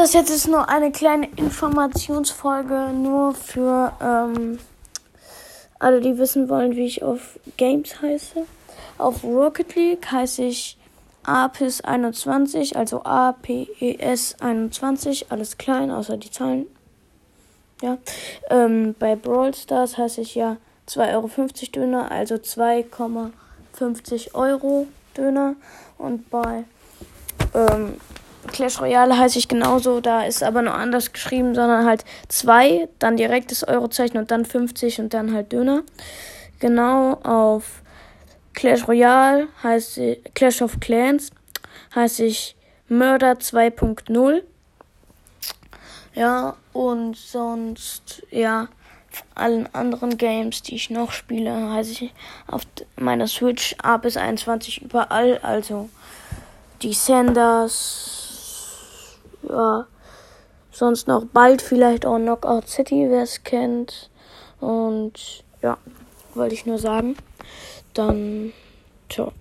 Das jetzt ist nur eine kleine Informationsfolge, nur für ähm, alle, die wissen wollen, wie ich auf Games heiße. Auf Rocket League heiße ich APIS21, also APES21, alles klein, außer die Zahlen. Ja. Ähm, bei Brawl Stars heiße ich ja 2,50 Euro Döner, also 2,50 Euro Döner. Und bei ähm, Clash Royale heiße ich genauso, da ist aber nur anders geschrieben, sondern halt 2, dann direkt das Eurozeichen und dann 50 und dann halt Döner. Genau auf Clash Royale heißt Clash of Clans heiße ich Murder 2.0. Ja, und sonst, ja, allen anderen Games, die ich noch spiele, heiße ich auf meiner Switch A bis 21 überall. Also die Sanders, ja, sonst noch bald vielleicht auch Knockout City, wer es kennt. Und ja, wollte ich nur sagen. Dann, ciao.